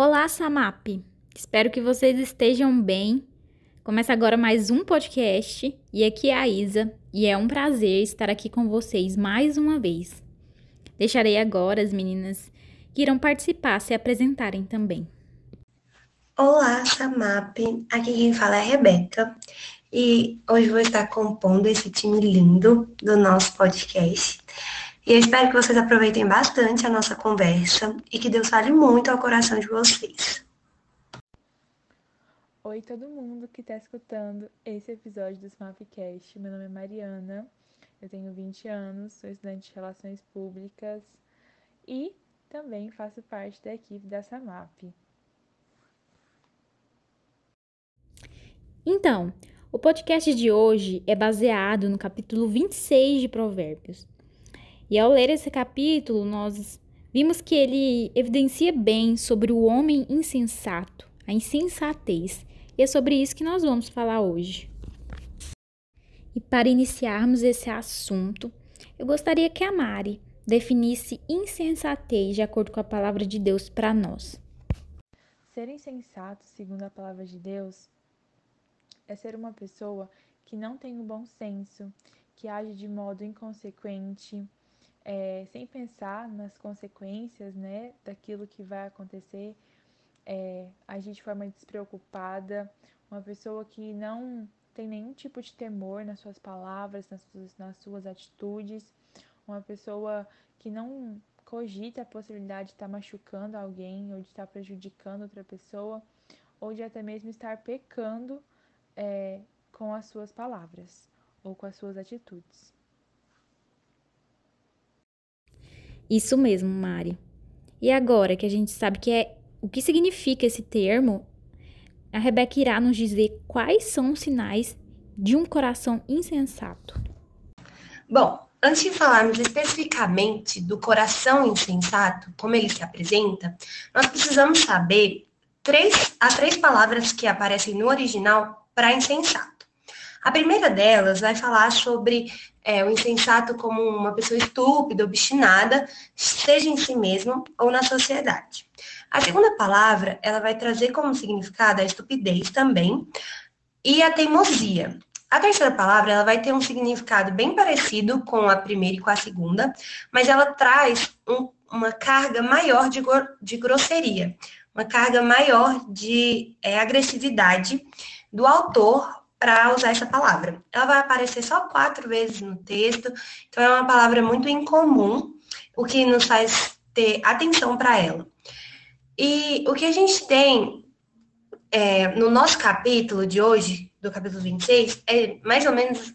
Olá, Samap! Espero que vocês estejam bem. Começa agora mais um podcast e aqui é a Isa e é um prazer estar aqui com vocês mais uma vez. Deixarei agora as meninas que irão participar se apresentarem também. Olá, Samap! Aqui quem fala é a Rebeca e hoje vou estar compondo esse time lindo do nosso podcast. E eu espero que vocês aproveitem bastante a nossa conversa e que Deus fale muito ao coração de vocês. Oi, todo mundo que está escutando esse episódio do Smapcast. Meu nome é Mariana, eu tenho 20 anos, sou estudante de Relações Públicas e também faço parte da equipe da SAMAP. Então, o podcast de hoje é baseado no capítulo 26 de Provérbios. E ao ler esse capítulo, nós vimos que ele evidencia bem sobre o homem insensato, a insensatez. E é sobre isso que nós vamos falar hoje. E para iniciarmos esse assunto, eu gostaria que a Mari definisse insensatez de acordo com a palavra de Deus para nós. Ser insensato, segundo a palavra de Deus, é ser uma pessoa que não tem o bom senso, que age de modo inconsequente, é, sem pensar nas consequências né, daquilo que vai acontecer, é, agir de forma despreocupada, uma pessoa que não tem nenhum tipo de temor nas suas palavras, nas suas, nas suas atitudes, uma pessoa que não cogita a possibilidade de estar machucando alguém ou de estar prejudicando outra pessoa ou de até mesmo estar pecando é, com as suas palavras ou com as suas atitudes. Isso mesmo, Mari. E agora que a gente sabe que é o que significa esse termo, a Rebeca irá nos dizer quais são os sinais de um coração insensato. Bom, antes de falarmos especificamente do coração insensato, como ele se apresenta, nós precisamos saber três, as três palavras que aparecem no original para insensato. A primeira delas vai falar sobre é, o insensato como uma pessoa estúpida, obstinada, seja em si mesmo ou na sociedade. A segunda palavra, ela vai trazer como significado a estupidez também e a teimosia. A terceira palavra, ela vai ter um significado bem parecido com a primeira e com a segunda, mas ela traz um, uma carga maior de, de grosseria, uma carga maior de é, agressividade do autor para usar essa palavra. Ela vai aparecer só quatro vezes no texto, então é uma palavra muito incomum, o que nos faz ter atenção para ela. E o que a gente tem é, no nosso capítulo de hoje, do capítulo 26, é mais ou menos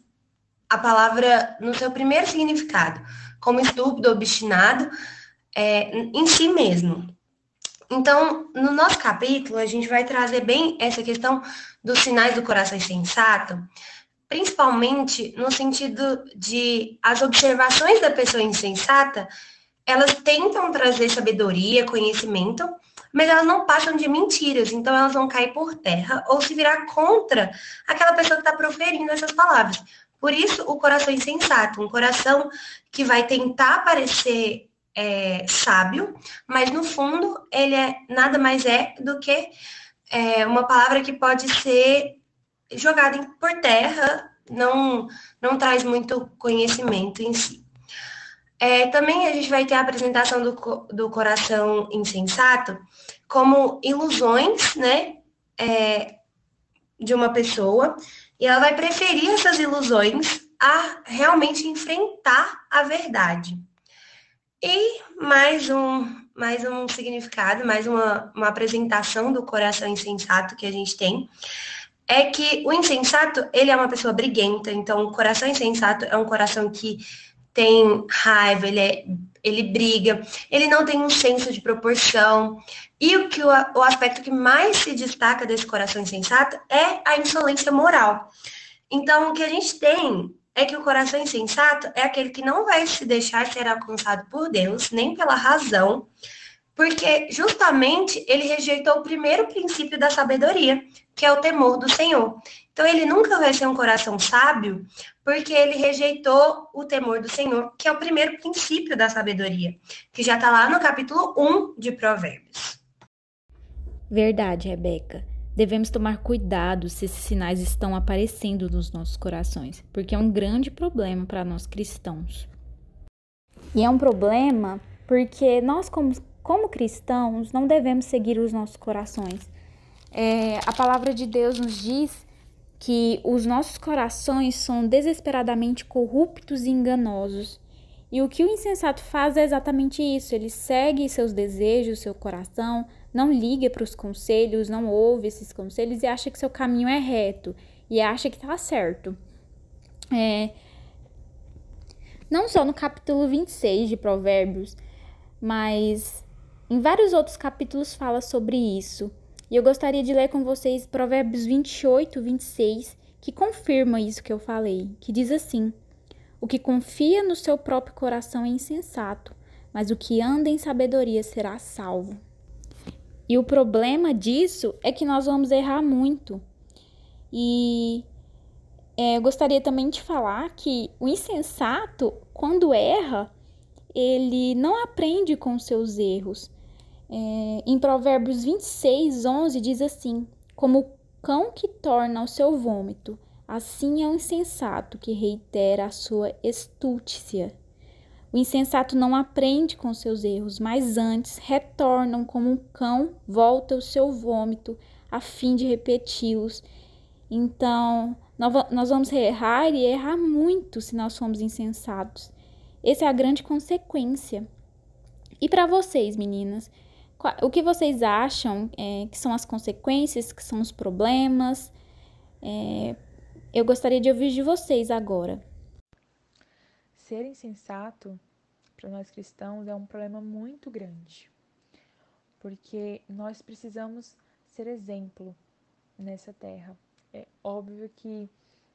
a palavra no seu primeiro significado, como estúpido, obstinado, é, em si mesmo. Então, no nosso capítulo, a gente vai trazer bem essa questão dos sinais do coração insensato, principalmente no sentido de as observações da pessoa insensata, elas tentam trazer sabedoria, conhecimento, mas elas não passam de mentiras, então elas vão cair por terra ou se virar contra aquela pessoa que está proferindo essas palavras. Por isso, o coração insensato, um coração que vai tentar parecer é, sábio, mas no fundo ele é nada mais é do que é, uma palavra que pode ser jogada por terra, não, não traz muito conhecimento em si. É, também a gente vai ter a apresentação do, do coração insensato como ilusões, né, é, de uma pessoa, e ela vai preferir essas ilusões a realmente enfrentar a verdade. E mais um, mais um significado, mais uma, uma apresentação do coração insensato que a gente tem, é que o insensato, ele é uma pessoa briguenta, então o coração insensato é um coração que tem raiva, ele, é, ele briga, ele não tem um senso de proporção. E o, que o, o aspecto que mais se destaca desse coração insensato é a insolência moral. Então, o que a gente tem é que o coração insensato é aquele que não vai se deixar ser alcançado por Deus, nem pela razão, porque justamente ele rejeitou o primeiro princípio da sabedoria, que é o temor do Senhor. Então ele nunca vai ser um coração sábio, porque ele rejeitou o temor do Senhor, que é o primeiro princípio da sabedoria, que já está lá no capítulo 1 de Provérbios. Verdade, Rebeca. Devemos tomar cuidado se esses sinais estão aparecendo nos nossos corações, porque é um grande problema para nós cristãos. E é um problema porque nós, como, como cristãos, não devemos seguir os nossos corações. É, a palavra de Deus nos diz que os nossos corações são desesperadamente corruptos e enganosos. E o que o insensato faz é exatamente isso: ele segue seus desejos, seu coração, não liga para os conselhos, não ouve esses conselhos e acha que seu caminho é reto e acha que está certo. É, não só no capítulo 26 de Provérbios, mas em vários outros capítulos fala sobre isso. E eu gostaria de ler com vocês Provérbios 28, 26, que confirma isso que eu falei, que diz assim: O que confia no seu próprio coração é insensato, mas o que anda em sabedoria será salvo. E o problema disso é que nós vamos errar muito. E é, gostaria também de falar que o insensato, quando erra, ele não aprende com seus erros. É, em Provérbios 26, 11 diz assim: Como o cão que torna o seu vômito, assim é o insensato que reitera a sua estúcia. O insensato não aprende com seus erros, mas antes retornam como um cão volta ao seu vômito a fim de repeti-los. Então, nós vamos errar e errar muito se nós formos insensatos. Essa é a grande consequência. E para vocês, meninas, o que vocês acham é, que são as consequências, que são os problemas? É, eu gostaria de ouvir de vocês agora. Ser insensato para nós cristãos é um problema muito grande, porque nós precisamos ser exemplo nessa terra. É óbvio que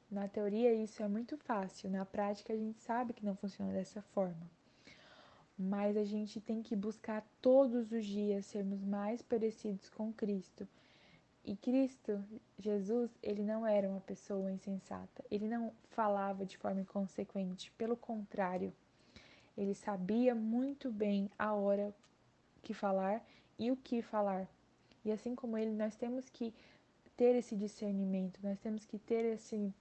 na teoria isso é muito fácil, na prática a gente sabe que não funciona dessa forma mas a gente tem que buscar todos os dias sermos mais parecidos com Cristo. E Cristo, Jesus, ele não era uma pessoa insensata, ele não falava de forma inconsequente, pelo contrário, ele sabia muito bem a hora que falar e o que falar. E assim como ele, nós temos que ter esse discernimento, nós temos que ter esse,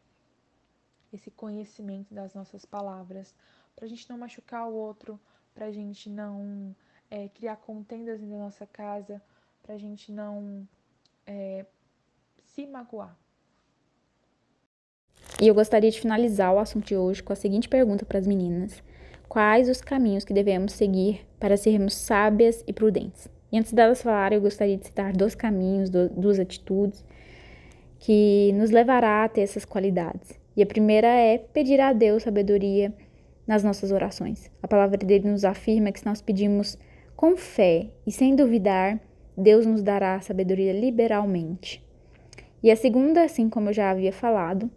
esse conhecimento das nossas palavras, para a gente não machucar o outro, para a gente não é, criar contendas na nossa casa, para a gente não é, se magoar. E eu gostaria de finalizar o assunto de hoje com a seguinte pergunta para as meninas: Quais os caminhos que devemos seguir para sermos sábias e prudentes? E antes delas falarem, eu gostaria de citar dois caminhos, duas atitudes que nos levará a ter essas qualidades. E a primeira é pedir a Deus sabedoria nas nossas orações. A palavra dele nos afirma que se nós pedimos com fé e sem duvidar, Deus nos dará sabedoria liberalmente. E a segunda, assim como eu já havia falado,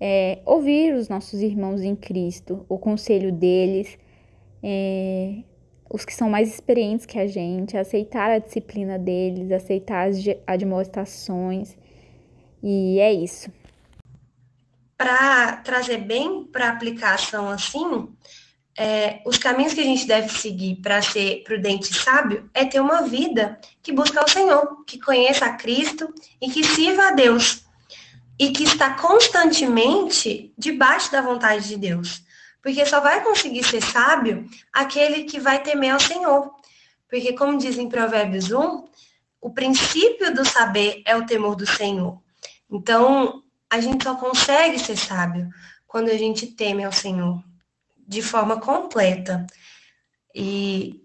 é ouvir os nossos irmãos em Cristo, o conselho deles, é, os que são mais experientes que a gente, aceitar a disciplina deles, aceitar as admoestações. E é isso para trazer bem para aplicação assim, é, os caminhos que a gente deve seguir para ser prudente e sábio é ter uma vida que busca o Senhor, que conheça a Cristo e que sirva a Deus e que está constantemente debaixo da vontade de Deus. Porque só vai conseguir ser sábio aquele que vai temer ao Senhor. Porque, como diz em Provérbios 1, o princípio do saber é o temor do Senhor. Então, a gente só consegue ser sábio quando a gente teme ao Senhor de forma completa. E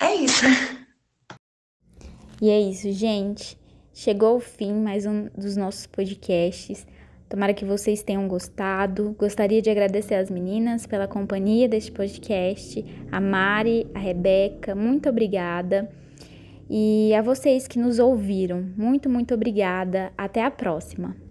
é isso. E é isso, gente. Chegou o fim mais um dos nossos podcasts. Tomara que vocês tenham gostado. Gostaria de agradecer às meninas pela companhia deste podcast, a Mari, a Rebeca, muito obrigada. E a vocês que nos ouviram, muito, muito obrigada. Até a próxima.